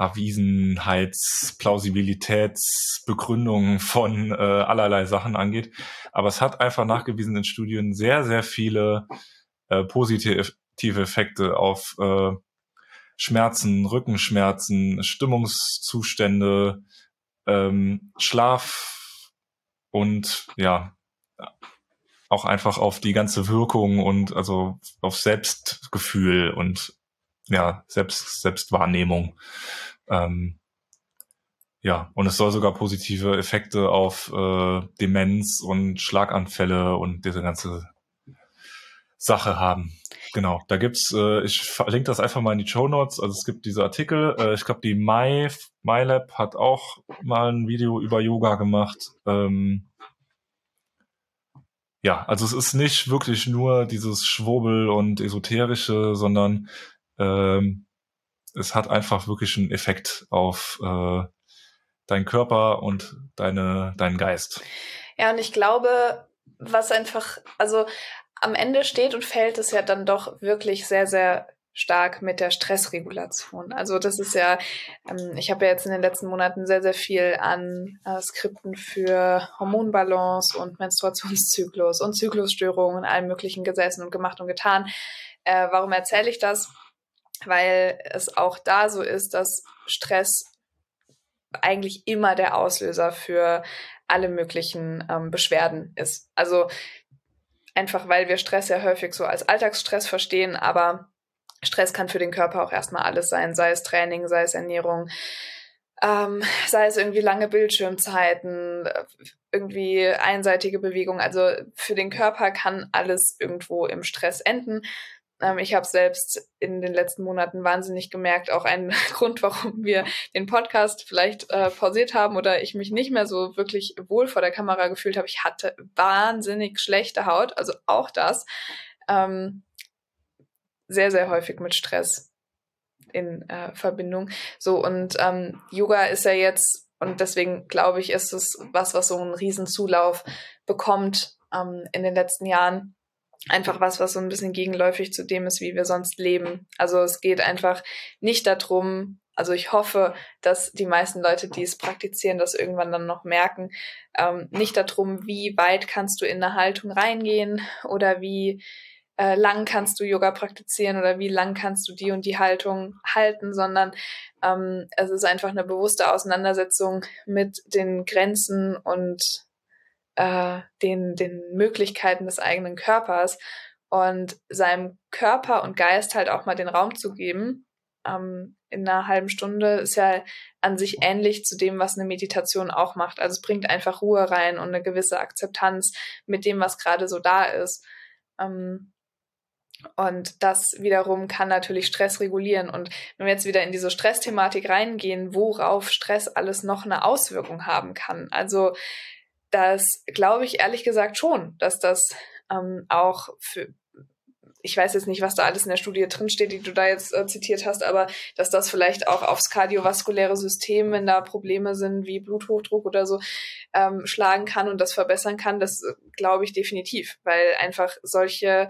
Erwiesenheits-, Plausibilitätsbegründungen von äh, allerlei Sachen angeht. Aber es hat einfach nachgewiesen in Studien sehr, sehr viele äh, positive Effekte auf äh, Schmerzen, Rückenschmerzen, Stimmungszustände, ähm, Schlaf und ja, auch einfach auf die ganze Wirkung und also auf Selbstgefühl und ja, Selbst, Selbstwahrnehmung. Ähm, ja, und es soll sogar positive Effekte auf äh, Demenz und Schlaganfälle und diese ganze Sache haben. Genau, da gibt's, äh, ich verlinke das einfach mal in die Show Notes. Also es gibt diese Artikel. Äh, ich glaube, die My MyLab hat auch mal ein Video über Yoga gemacht. Ähm, ja, also es ist nicht wirklich nur dieses Schwurbel und esoterische, sondern ähm, es hat einfach wirklich einen Effekt auf äh, deinen Körper und deine, deinen Geist. Ja, und ich glaube, was einfach, also am Ende steht und fällt es ja dann doch wirklich sehr, sehr stark mit der Stressregulation. Also das ist ja, ähm, ich habe ja jetzt in den letzten Monaten sehr, sehr viel an äh, Skripten für Hormonbalance und Menstruationszyklus und Zyklusstörungen und allem möglichen gesessen und gemacht und getan. Äh, warum erzähle ich das? Weil es auch da so ist, dass Stress eigentlich immer der Auslöser für alle möglichen ähm, Beschwerden ist. Also einfach weil wir Stress ja häufig so als Alltagsstress verstehen, aber Stress kann für den Körper auch erstmal alles sein, sei es Training, sei es Ernährung, ähm, sei es irgendwie lange Bildschirmzeiten, irgendwie einseitige Bewegung. Also für den Körper kann alles irgendwo im Stress enden. Ähm, ich habe selbst in den letzten Monaten wahnsinnig gemerkt, auch ein Grund, warum wir den Podcast vielleicht äh, pausiert haben oder ich mich nicht mehr so wirklich wohl vor der Kamera gefühlt habe. Ich hatte wahnsinnig schlechte Haut, also auch das. Ähm, sehr, sehr häufig mit Stress in äh, Verbindung. So, und ähm, Yoga ist ja jetzt, und deswegen glaube ich, ist es was, was so einen riesen Zulauf bekommt ähm, in den letzten Jahren. Einfach was, was so ein bisschen gegenläufig zu dem ist, wie wir sonst leben. Also es geht einfach nicht darum, also ich hoffe, dass die meisten Leute, die es praktizieren, das irgendwann dann noch merken, ähm, nicht darum, wie weit kannst du in eine Haltung reingehen oder wie äh, lang kannst du Yoga praktizieren oder wie lang kannst du die und die Haltung halten, sondern ähm, es ist einfach eine bewusste Auseinandersetzung mit den Grenzen und äh, den, den Möglichkeiten des eigenen Körpers und seinem Körper und Geist halt auch mal den Raum zu geben. Ähm, in einer halben Stunde ist ja an sich ähnlich zu dem, was eine Meditation auch macht. Also es bringt einfach Ruhe rein und eine gewisse Akzeptanz mit dem, was gerade so da ist. Ähm, und das wiederum kann natürlich Stress regulieren. Und wenn wir jetzt wieder in diese Stressthematik reingehen, worauf Stress alles noch eine Auswirkung haben kann. Also das glaube ich ehrlich gesagt schon, dass das ähm, auch für, ich weiß jetzt nicht, was da alles in der Studie drinsteht, die du da jetzt äh, zitiert hast, aber dass das vielleicht auch aufs kardiovaskuläre System, wenn da Probleme sind wie Bluthochdruck oder so, ähm, schlagen kann und das verbessern kann, das äh, glaube ich definitiv, weil einfach solche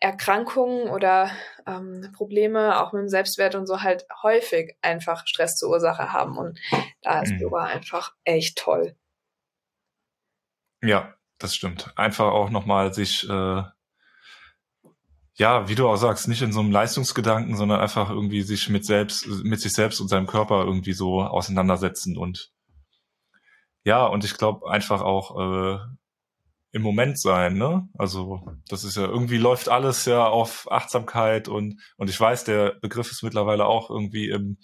Erkrankungen oder ähm, Probleme auch mit dem Selbstwert und so halt häufig einfach Stress zur Ursache haben. Und da ist mhm. Yoga einfach echt toll. Ja, das stimmt. Einfach auch nochmal sich, äh, ja, wie du auch sagst, nicht in so einem Leistungsgedanken, sondern einfach irgendwie sich mit selbst, mit sich selbst und seinem Körper irgendwie so auseinandersetzen und ja, und ich glaube einfach auch äh, im Moment sein, ne? Also das ist ja irgendwie läuft alles ja auf Achtsamkeit und und ich weiß, der Begriff ist mittlerweile auch irgendwie im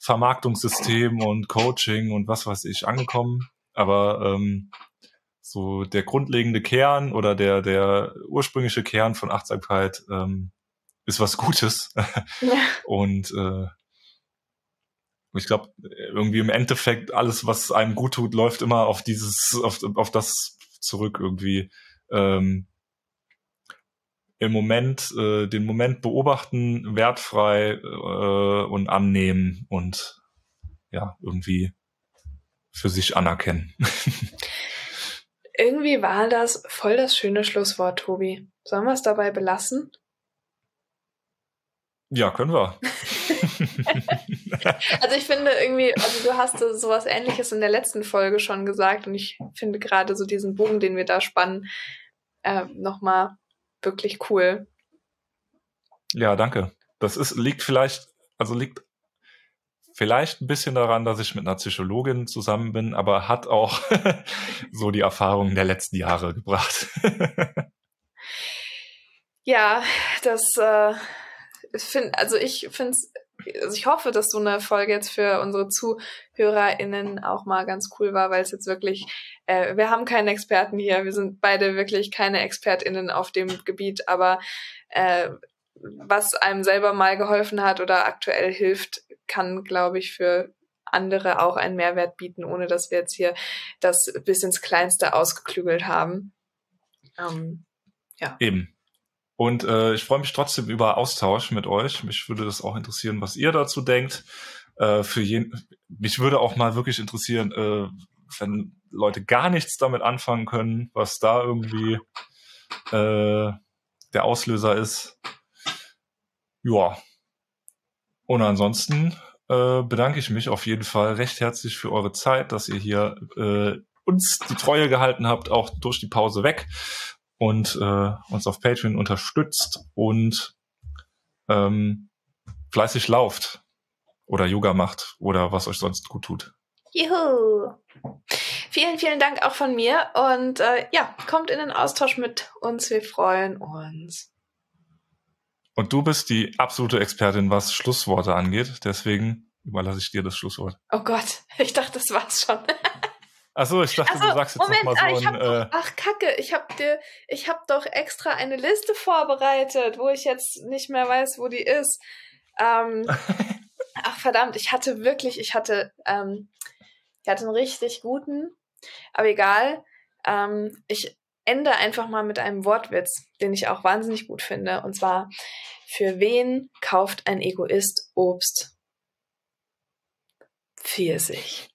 Vermarktungssystem und Coaching und was weiß ich angekommen, aber ähm, so der grundlegende Kern oder der der ursprüngliche Kern von Achtsamkeit ähm, ist was Gutes ja. und äh, ich glaube, irgendwie im Endeffekt alles, was einem gut tut, läuft immer auf dieses, auf, auf das zurück irgendwie. Ähm, im Moment, äh, den Moment beobachten, wertfrei äh, und annehmen und ja, irgendwie für sich anerkennen. irgendwie war das voll das schöne Schlusswort, Tobi. Sollen wir es dabei belassen? Ja, können wir. also ich finde irgendwie, also du hast sowas ähnliches in der letzten Folge schon gesagt und ich finde gerade so diesen Bogen, den wir da spannen, äh, nochmal wirklich cool. Ja, danke. Das ist, liegt vielleicht, also liegt vielleicht ein bisschen daran, dass ich mit einer Psychologin zusammen bin, aber hat auch so die Erfahrungen der letzten Jahre gebracht. ja, das äh, finde, also ich finde also ich hoffe, dass so eine Folge jetzt für unsere ZuhörerInnen auch mal ganz cool war, weil es jetzt wirklich, äh, wir haben keinen Experten hier, wir sind beide wirklich keine ExpertInnen auf dem Gebiet, aber äh, was einem selber mal geholfen hat oder aktuell hilft, kann, glaube ich, für andere auch einen Mehrwert bieten, ohne dass wir jetzt hier das bis ins Kleinste ausgeklügelt haben. Ähm, ja. Eben. Und äh, ich freue mich trotzdem über Austausch mit euch. Mich würde das auch interessieren, was ihr dazu denkt. Äh, für jeden, mich würde auch mal wirklich interessieren, äh, wenn Leute gar nichts damit anfangen können, was da irgendwie äh, der Auslöser ist. Ja. Und ansonsten äh, bedanke ich mich auf jeden Fall recht herzlich für eure Zeit, dass ihr hier äh, uns die Treue gehalten habt, auch durch die Pause weg und äh, uns auf Patreon unterstützt und ähm, fleißig lauft oder Yoga macht oder was euch sonst gut tut. Juhu! Vielen, vielen Dank auch von mir und äh, ja, kommt in den Austausch mit uns. Wir freuen uns. Und du bist die absolute Expertin, was Schlussworte angeht. Deswegen überlasse ich dir das Schlusswort. Oh Gott, ich dachte, das war's schon. Achso, ich dachte, Achso, du sagst jetzt Moment, noch mal ah, so ich ein... hab Äh, doch, ach Kacke, ich hab dir, ich hab doch extra eine Liste vorbereitet, wo ich jetzt nicht mehr weiß, wo die ist. Ähm, ach verdammt, ich hatte wirklich, ich hatte, ähm, ich hatte einen richtig guten, aber egal. Ähm, ich ende einfach mal mit einem Wortwitz, den ich auch wahnsinnig gut finde. Und zwar, für wen kauft ein Egoist Obst? Pfirsich.